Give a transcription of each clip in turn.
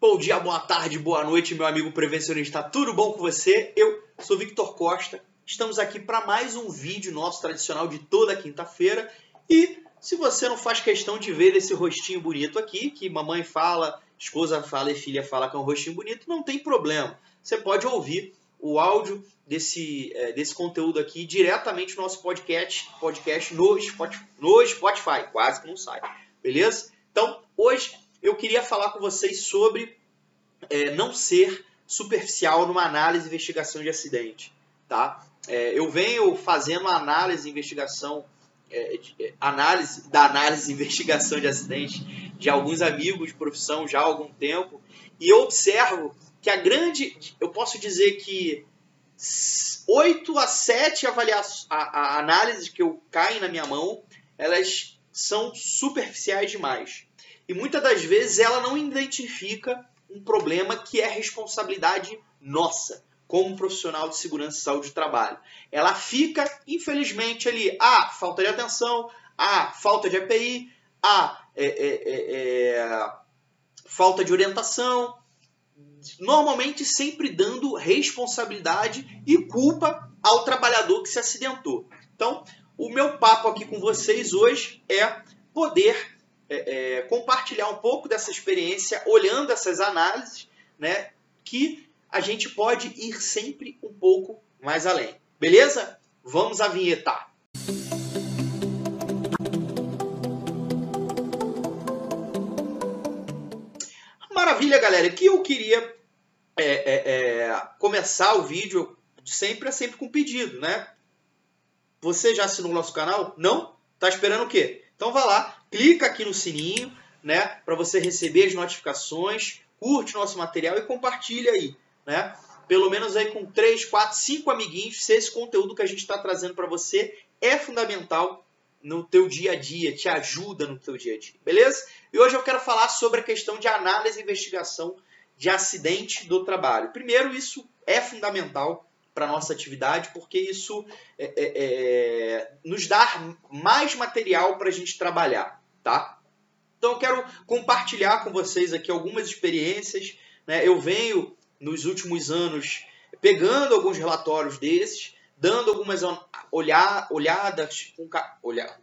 Bom dia, boa tarde, boa noite, meu amigo prevencionista. Tudo bom com você? Eu sou Victor Costa. Estamos aqui para mais um vídeo nosso tradicional de toda quinta-feira. E se você não faz questão de ver esse rostinho bonito aqui, que mamãe fala, esposa fala e filha fala que é um rostinho bonito, não tem problema. Você pode ouvir o áudio desse, é, desse conteúdo aqui diretamente no nosso podcast, podcast no Spotify, no Spotify, quase que não sai, beleza? Então, hoje eu queria falar com vocês sobre é, não ser superficial numa análise e investigação de acidente. Tá? É, eu venho fazendo análise e investigação, é, é, análise da análise e investigação de acidente de alguns amigos de profissão já há algum tempo e eu observo que a grande, eu posso dizer que 8 a 7 avaliações, a, a análises que eu caem na minha mão, elas são superficiais demais. E muitas das vezes ela não identifica um problema que é responsabilidade nossa, como profissional de segurança e saúde do trabalho. Ela fica, infelizmente, ali, ah, falta de atenção, ah, falta de API, ah, é, é, é, é, falta de orientação, normalmente sempre dando responsabilidade e culpa ao trabalhador que se acidentou. Então, o meu papo aqui com vocês hoje é poder é, é, compartilhar um pouco dessa experiência, olhando essas análises, né, que a gente pode ir sempre um pouco mais além. Beleza? Vamos à vinheta. Maravilha, galera. Que eu queria é, é, é, começar o vídeo sempre é sempre com pedido, né? Você já assinou o nosso canal? Não? Tá esperando o quê? Então vá lá, clica aqui no sininho, né, para você receber as notificações, curte nosso material e compartilha aí, né? Pelo menos aí com 3, 4, 5 amiguinhos, se esse conteúdo que a gente está trazendo para você é fundamental no teu dia a dia, te ajuda no teu dia a dia, beleza? E hoje eu quero falar sobre a questão de análise e investigação de acidente do trabalho. Primeiro, isso é fundamental para nossa atividade, porque isso é, é, é, nos dá mais material para a gente trabalhar, tá? Então eu quero compartilhar com vocês aqui algumas experiências. Né? Eu venho nos últimos anos pegando alguns relatórios desses, dando algumas olhar, olhadas, com,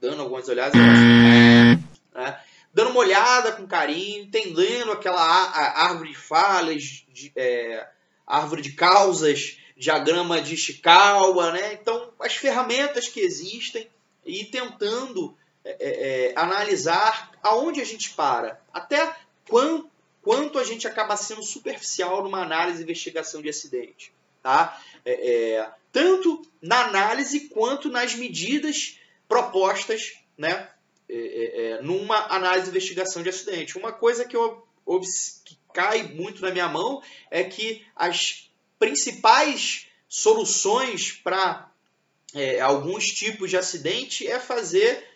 dando algumas olhadas, né? dando uma olhada com carinho, entendendo aquela árvore de falas, de, é, árvore de causas, diagrama de Ishikawa, né? Então, as ferramentas que existem e tentando é, é, é, analisar aonde a gente para, até quanto, quanto a gente acaba sendo superficial numa análise e investigação de acidente, tá? É, é tanto na análise quanto nas medidas propostas, né? É, numa análise e investigação de acidente. Uma coisa que, eu, que cai muito na minha mão é que as principais soluções para é, alguns tipos de acidente é fazer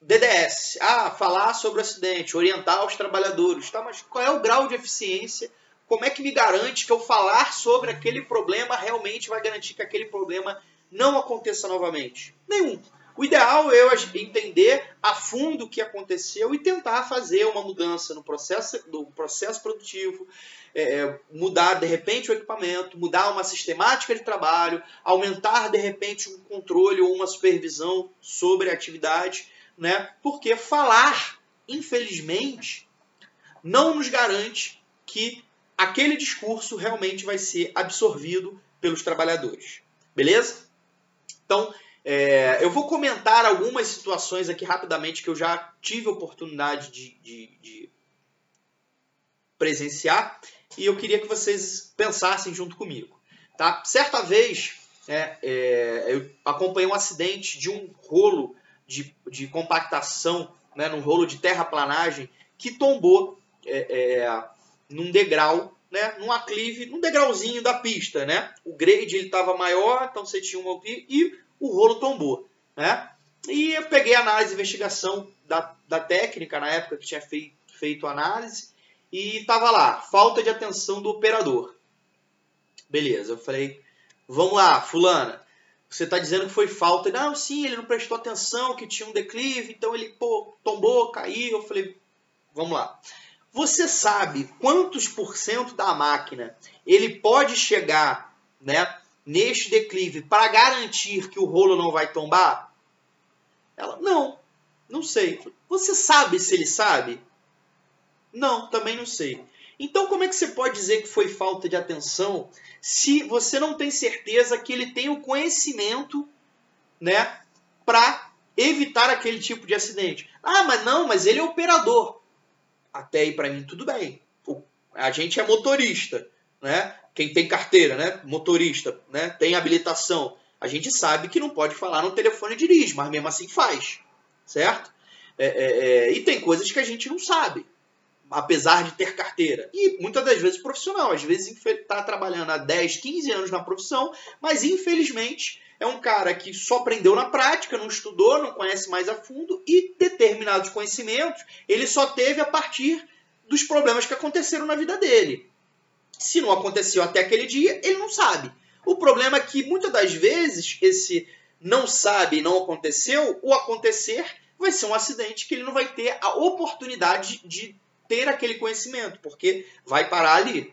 DDS. Ah, falar sobre o acidente, orientar os trabalhadores. Tá, mas qual é o grau de eficiência? Como é que me garante que eu falar sobre aquele problema realmente vai garantir que aquele problema não aconteça novamente? Nenhum. O ideal é eu entender a fundo o que aconteceu e tentar fazer uma mudança no processo, no processo produtivo, é, é, mudar de repente o equipamento, mudar uma sistemática de trabalho, aumentar de repente um controle ou uma supervisão sobre a atividade, né? Porque falar, infelizmente, não nos garante que aquele discurso realmente vai ser absorvido pelos trabalhadores. Beleza? Então, é, eu vou comentar algumas situações aqui rapidamente que eu já tive oportunidade de, de, de presenciar e eu queria que vocês pensassem junto comigo. Tá? Certa vez, é, é, eu acompanhei um acidente de um rolo de, de compactação, né, num rolo de terraplanagem, que tombou é, é num degrau né, num aclive, num degrauzinho da pista, né? O grade estava maior, então você tinha um e o rolo tombou, né? E eu peguei a análise investigação da, da técnica na época que tinha fei, feito a análise e tava lá, falta de atenção do operador. Beleza, eu falei, vamos lá, fulana, você está dizendo que foi falta. Não, sim, ele não prestou atenção, que tinha um declive, então ele pô, tombou, caiu. Eu falei, vamos lá. Você sabe quantos por cento da máquina ele pode chegar né, neste declive para garantir que o rolo não vai tombar? Ela, não, não sei. Você sabe se ele sabe? Não, também não sei. Então, como é que você pode dizer que foi falta de atenção se você não tem certeza que ele tem o conhecimento, né, para evitar aquele tipo de acidente? Ah, mas não, mas ele é operador. Até aí para mim tudo bem. A gente é motorista, né? Quem tem carteira, né? Motorista, né? Tem habilitação. A gente sabe que não pode falar no telefone e dirige, mas mesmo assim faz, certo? É, é, é, e tem coisas que a gente não sabe apesar de ter carteira. E muitas das vezes profissional, às vezes está trabalhando há 10, 15 anos na profissão, mas infelizmente é um cara que só aprendeu na prática, não estudou, não conhece mais a fundo e determinados conhecimentos ele só teve a partir dos problemas que aconteceram na vida dele. Se não aconteceu até aquele dia, ele não sabe. O problema é que muitas das vezes esse não sabe, não aconteceu, o acontecer vai ser um acidente que ele não vai ter a oportunidade de ter aquele conhecimento, porque vai parar ali,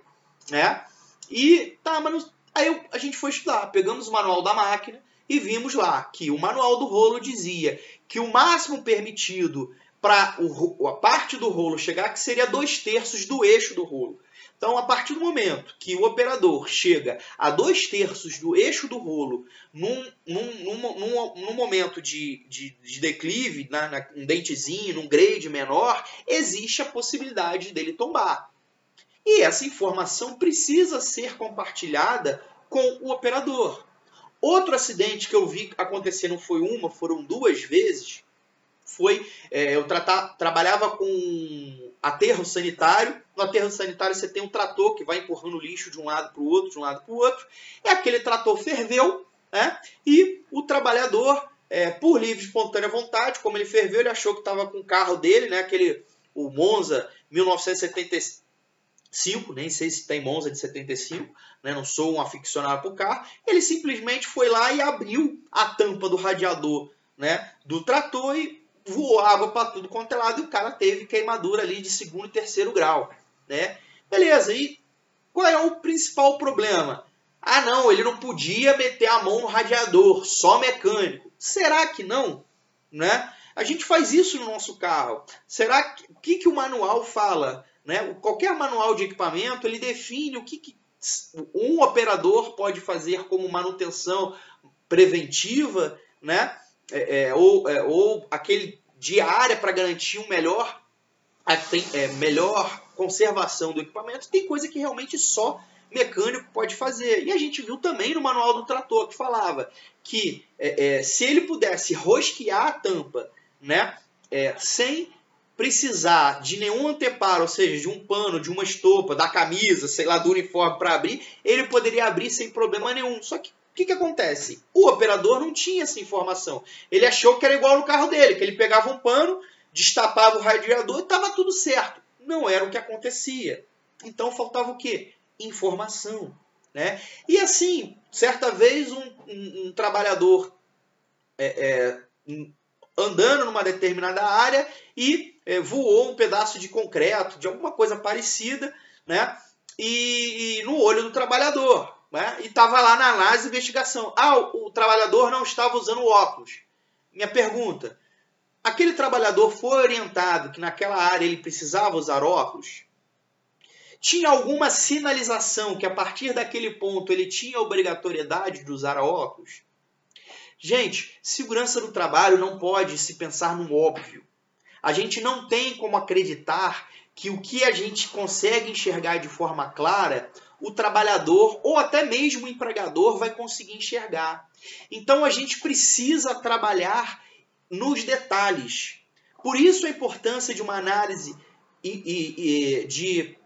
né? E tá, mas aí a gente foi estudar, pegamos o manual da máquina e vimos lá que o manual do rolo dizia que o máximo permitido para a parte do rolo chegar que seria dois terços do eixo do rolo. Então, a partir do momento que o operador chega a dois terços do eixo do rolo num, num, num, num, num momento de, de, de declive, na, na, um dentezinho, num grade menor, existe a possibilidade dele tombar. E essa informação precisa ser compartilhada com o operador. Outro acidente que eu vi acontecer não foi uma, foram duas vezes. Foi, é, eu tratar, trabalhava com aterro sanitário. No aterro sanitário você tem um trator que vai empurrando lixo de um lado para o outro, de um lado para o outro. E aquele trator ferveu, né? E o trabalhador, é, por livre espontânea vontade, como ele ferveu, ele achou que estava com o carro dele, né? Aquele, o Monza 1975, nem sei se tem Monza de 75, né? Não sou um aficionado por carro. Ele simplesmente foi lá e abriu a tampa do radiador, né? Do trator e voou água para tudo quanto é lado e o cara teve queimadura ali de segundo e terceiro grau, né? Beleza, e qual é o principal problema? Ah, não, ele não podia meter a mão no radiador, só mecânico. Será que não? Né? A gente faz isso no nosso carro. Será que o que, que o manual fala? Né? Qualquer manual de equipamento ele define o que, que um operador pode fazer como manutenção preventiva, né? É, é, ou, é, ou aquele diária para garantir um melhor, é, melhor conservação do equipamento, tem coisa que realmente só mecânico pode fazer. E a gente viu também no manual do trator que falava que é, se ele pudesse rosquear a tampa né, sem precisar de nenhum anteparo, ou seja, de um pano, de uma estopa, da camisa, sei lá, do uniforme para abrir, ele poderia abrir sem problema nenhum. Só que o que, que acontece? O operador não tinha essa informação. Ele achou que era igual no carro dele, que ele pegava um pano, destapava o radiador e estava tudo certo. Não era o que acontecia. Então faltava o quê? Informação. Né? E assim, certa vez um, um, um trabalhador é, é, andando numa determinada área e é, voou um pedaço de concreto, de alguma coisa parecida, né? e, e no olho do trabalhador né? e estava lá na análise de investigação. Ah, o, o trabalhador não estava usando óculos. Minha pergunta: aquele trabalhador foi orientado que naquela área ele precisava usar óculos? Tinha alguma sinalização que a partir daquele ponto ele tinha obrigatoriedade de usar óculos? Gente, segurança do trabalho não pode se pensar no óbvio. A gente não tem como acreditar que o que a gente consegue enxergar de forma clara o trabalhador ou até mesmo o empregador vai conseguir enxergar. Então a gente precisa trabalhar nos detalhes. Por isso a importância de uma análise de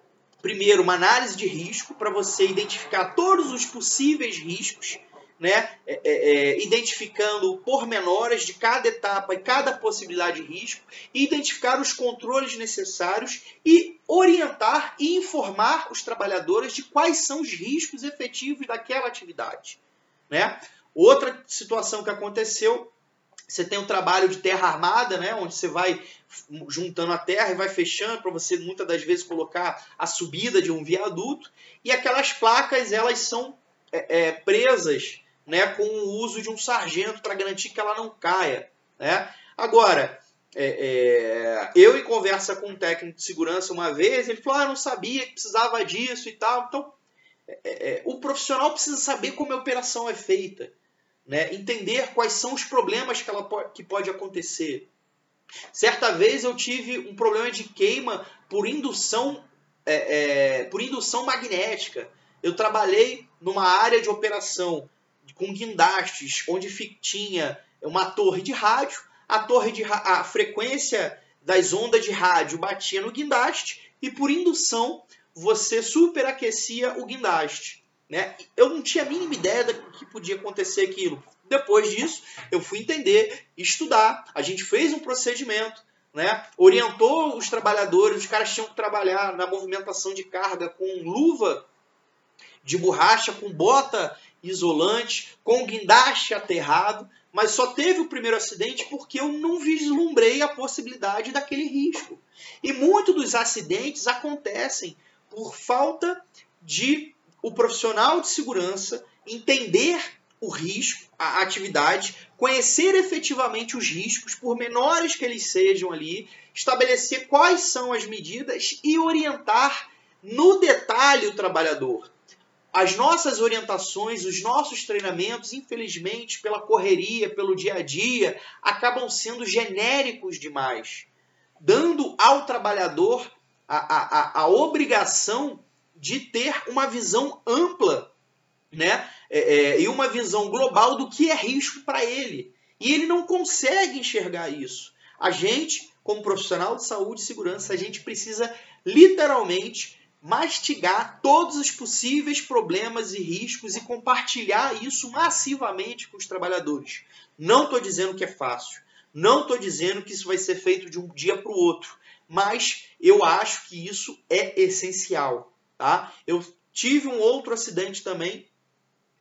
primeiro uma análise de risco para você identificar todos os possíveis riscos né, é, é, é, identificando pormenores de cada etapa e cada possibilidade de risco, identificar os controles necessários e orientar e informar os trabalhadores de quais são os riscos efetivos daquela atividade. Né? Outra situação que aconteceu Você tem o trabalho de terra armada, né, onde você vai juntando a terra e vai fechando para você muitas das vezes colocar a subida de um viaduto. E aquelas placas elas são é, é, presas né, com o uso de um sargento para garantir que ela não caia. Né? Agora, é, é, eu em conversa com um técnico de segurança uma vez, ele falou: ah, eu não sabia que precisava disso e tal. Então, é, é, o profissional precisa saber como a operação é feita, né? entender quais são os problemas que, ela pode, que pode acontecer. Certa vez eu tive um problema de queima por indução, é, por indução magnética. Eu trabalhei numa área de operação com guindastes, onde tinha uma torre de rádio, a torre de a frequência das ondas de rádio batia no guindaste e por indução você superaquecia o guindaste. Né? Eu não tinha a mínima ideia do que podia acontecer aquilo. Depois disso, eu fui entender, estudar. A gente fez um procedimento, né? orientou os trabalhadores, os caras tinham que trabalhar na movimentação de carga com luva de borracha, com bota isolante, com guindaste aterrado, mas só teve o primeiro acidente porque eu não vislumbrei a possibilidade daquele risco. E muitos dos acidentes acontecem por falta de o profissional de segurança entender o risco, a atividade, conhecer efetivamente os riscos, por menores que eles sejam ali, estabelecer quais são as medidas e orientar no detalhe o trabalhador as nossas orientações, os nossos treinamentos, infelizmente, pela correria, pelo dia a dia, acabam sendo genéricos demais, dando ao trabalhador a, a, a obrigação de ter uma visão ampla né? É, é, e uma visão global do que é risco para ele. E ele não consegue enxergar isso. A gente, como profissional de saúde e segurança, a gente precisa literalmente mastigar todos os possíveis problemas e riscos e compartilhar isso massivamente com os trabalhadores. Não estou dizendo que é fácil, não estou dizendo que isso vai ser feito de um dia para o outro, mas eu acho que isso é essencial. Tá? Eu tive um outro acidente também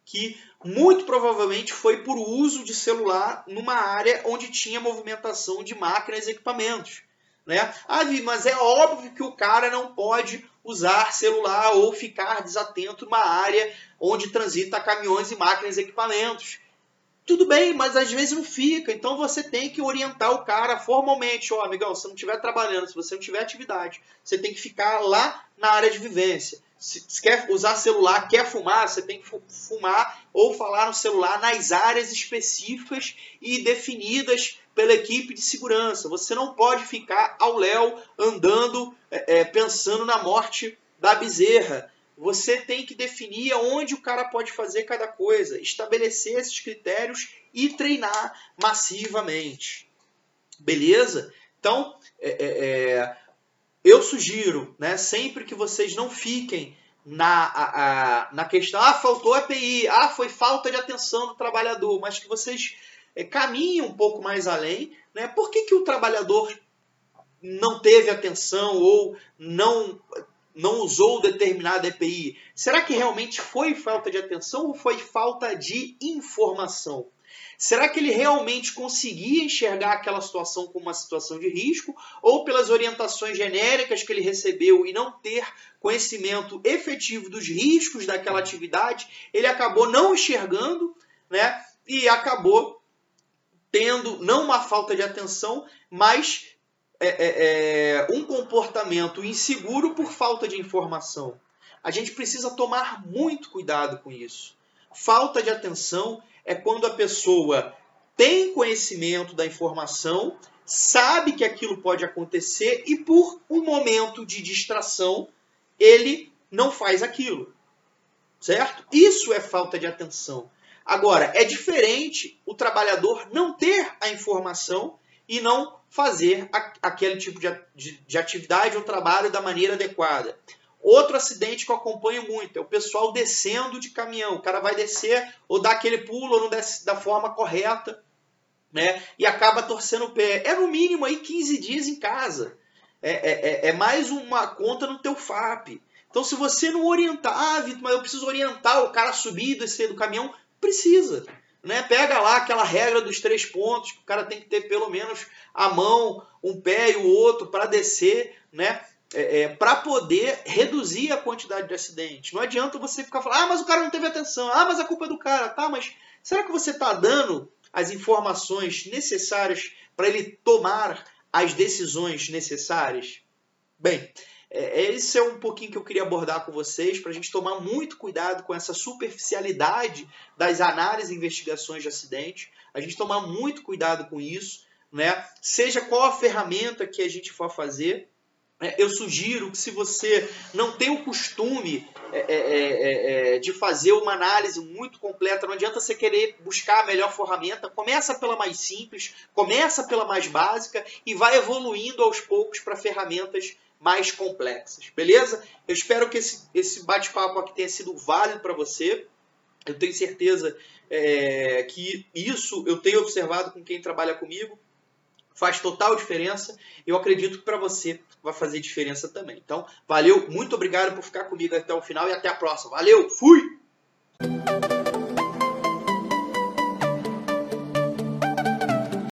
que muito provavelmente foi por uso de celular numa área onde tinha movimentação de máquinas e equipamentos. Né? Ah, mas é óbvio que o cara não pode usar celular ou ficar desatento numa área onde transita caminhões e máquinas e equipamentos. Tudo bem, mas às vezes não fica. Então você tem que orientar o cara formalmente. Ó, oh, amigão, se não estiver trabalhando, se você não tiver atividade, você tem que ficar lá na área de vivência. Se, quer usar celular, quer fumar, você tem que fumar ou falar no celular nas áreas específicas e definidas pela equipe de segurança. Você não pode ficar ao léu andando é, é, pensando na morte da bezerra. Você tem que definir aonde o cara pode fazer cada coisa, estabelecer esses critérios e treinar massivamente. Beleza? Então, é, é, é eu sugiro, né, sempre que vocês não fiquem na, a, a, na questão, ah, faltou API, ah, foi falta de atenção do trabalhador, mas que vocês é, caminhem um pouco mais além. Né? Por que, que o trabalhador não teve atenção ou não, não usou determinada EPI? Será que realmente foi falta de atenção ou foi falta de informação? Será que ele realmente conseguia enxergar aquela situação como uma situação de risco ou pelas orientações genéricas que ele recebeu e não ter conhecimento efetivo dos riscos daquela atividade, ele acabou não enxergando, né? E acabou tendo não uma falta de atenção, mas é, é, é, um comportamento inseguro por falta de informação. A gente precisa tomar muito cuidado com isso. Falta de atenção é quando a pessoa tem conhecimento da informação, sabe que aquilo pode acontecer e por um momento de distração ele não faz aquilo. Certo? Isso é falta de atenção. Agora, é diferente o trabalhador não ter a informação e não fazer aquele tipo de, de, de atividade ou trabalho da maneira adequada. Outro acidente que eu acompanho muito é o pessoal descendo de caminhão. O cara vai descer ou dá aquele pulo ou não desce da forma correta, né? E acaba torcendo o pé. É no mínimo aí 15 dias em casa. É, é, é, é mais uma conta no teu FAP. Então, se você não orientar, ah, Vitor, mas eu preciso orientar o cara a subir e descer do caminhão, precisa. né? Pega lá aquela regra dos três pontos, que o cara tem que ter pelo menos a mão, um pé e o outro para descer, né? É, é, para poder reduzir a quantidade de acidentes. Não adianta você ficar falando, ah, mas o cara não teve atenção, ah, mas a culpa é do cara, tá, mas será que você está dando as informações necessárias para ele tomar as decisões necessárias? Bem, é, esse é um pouquinho que eu queria abordar com vocês, para a gente tomar muito cuidado com essa superficialidade das análises e investigações de acidente, a gente tomar muito cuidado com isso, né? seja qual a ferramenta que a gente for fazer, é, eu sugiro que se você não tem o costume é é, é, é, é, de fazer uma análise muito completa, não adianta você querer buscar a melhor ferramenta, começa pela mais simples, começa pela mais básica e vai evoluindo aos poucos para ferramentas mais complexas, beleza? Eu espero que esse, esse bate-papo aqui tenha sido válido para você. Eu tenho certeza é, que isso eu tenho observado com quem trabalha comigo. Faz total diferença. Eu acredito que para você vai fazer diferença também. Então, valeu, muito obrigado por ficar comigo até o final e até a próxima. Valeu, fui!